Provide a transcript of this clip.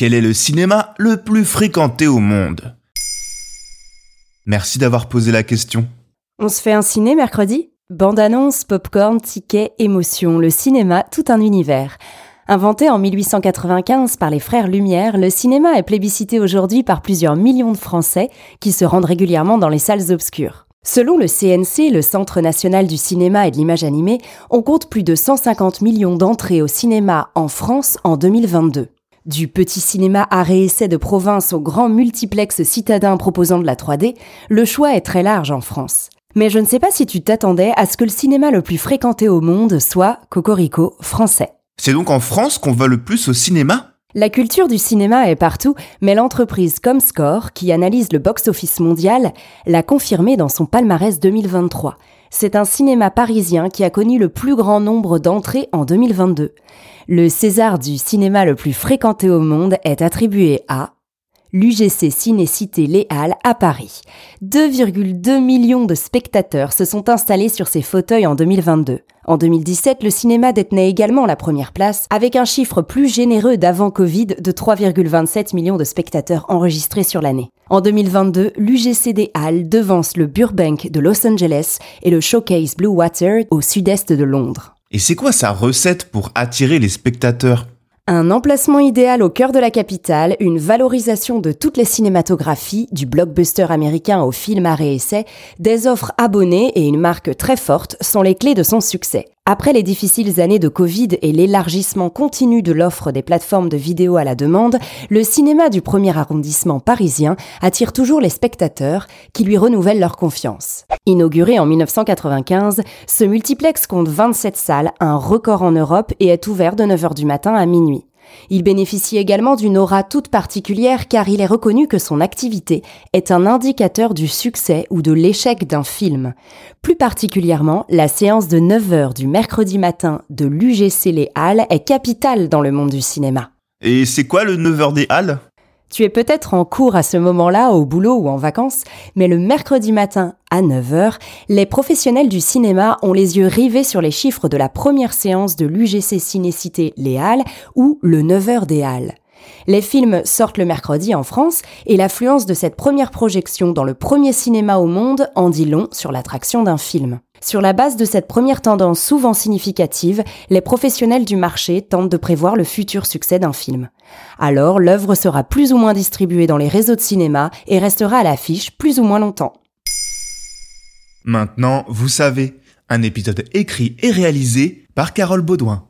Quel est le cinéma le plus fréquenté au monde? Merci d'avoir posé la question. On se fait un ciné mercredi? Bande-annonce, popcorn, ticket, émotion, le cinéma, tout un univers. Inventé en 1895 par les frères Lumière, le cinéma est plébiscité aujourd'hui par plusieurs millions de Français qui se rendent régulièrement dans les salles obscures. Selon le CNC, le Centre national du cinéma et de l'image animée, on compte plus de 150 millions d'entrées au cinéma en France en 2022. Du petit cinéma arrêt-essai de province au grand multiplex citadin proposant de la 3D, le choix est très large en France. Mais je ne sais pas si tu t'attendais à ce que le cinéma le plus fréquenté au monde soit Cocorico français. C'est donc en France qu'on va le plus au cinéma? La culture du cinéma est partout, mais l'entreprise Comscore, qui analyse le box-office mondial, l'a confirmé dans son palmarès 2023. C'est un cinéma parisien qui a connu le plus grand nombre d'entrées en 2022. Le César du cinéma le plus fréquenté au monde est attribué à l'UGC Ciné-Cité Les Halles à Paris. 2,2 millions de spectateurs se sont installés sur ces fauteuils en 2022. En 2017, le cinéma détenait également la première place, avec un chiffre plus généreux d'avant Covid de 3,27 millions de spectateurs enregistrés sur l'année. En 2022, l'UGC des Halles devance le Burbank de Los Angeles et le Showcase Blue Water au sud-est de Londres. Et c'est quoi sa recette pour attirer les spectateurs? Un emplacement idéal au cœur de la capitale, une valorisation de toutes les cinématographies, du blockbuster américain au film à réessai, des offres abonnées et une marque très forte sont les clés de son succès. Après les difficiles années de Covid et l'élargissement continu de l'offre des plateformes de vidéo à la demande, le cinéma du premier arrondissement parisien attire toujours les spectateurs qui lui renouvellent leur confiance. Inauguré en 1995, ce multiplex compte 27 salles, un record en Europe et est ouvert de 9h du matin à minuit. Il bénéficie également d'une aura toute particulière car il est reconnu que son activité est un indicateur du succès ou de l'échec d'un film. Plus particulièrement, la séance de 9h du mercredi matin de l'UGC Les Halles est capitale dans le monde du cinéma. Et c'est quoi le 9h des Halles? Tu es peut-être en cours à ce moment-là, au boulot ou en vacances, mais le mercredi matin à 9h, les professionnels du cinéma ont les yeux rivés sur les chiffres de la première séance de l'UGC Cinécité Les Halles ou le 9h des Halles. Les films sortent le mercredi en France et l'affluence de cette première projection dans le premier cinéma au monde en dit long sur l'attraction d'un film. Sur la base de cette première tendance souvent significative, les professionnels du marché tentent de prévoir le futur succès d'un film. Alors, l'œuvre sera plus ou moins distribuée dans les réseaux de cinéma et restera à l'affiche plus ou moins longtemps. Maintenant, vous savez, un épisode écrit et réalisé par Carole Baudouin.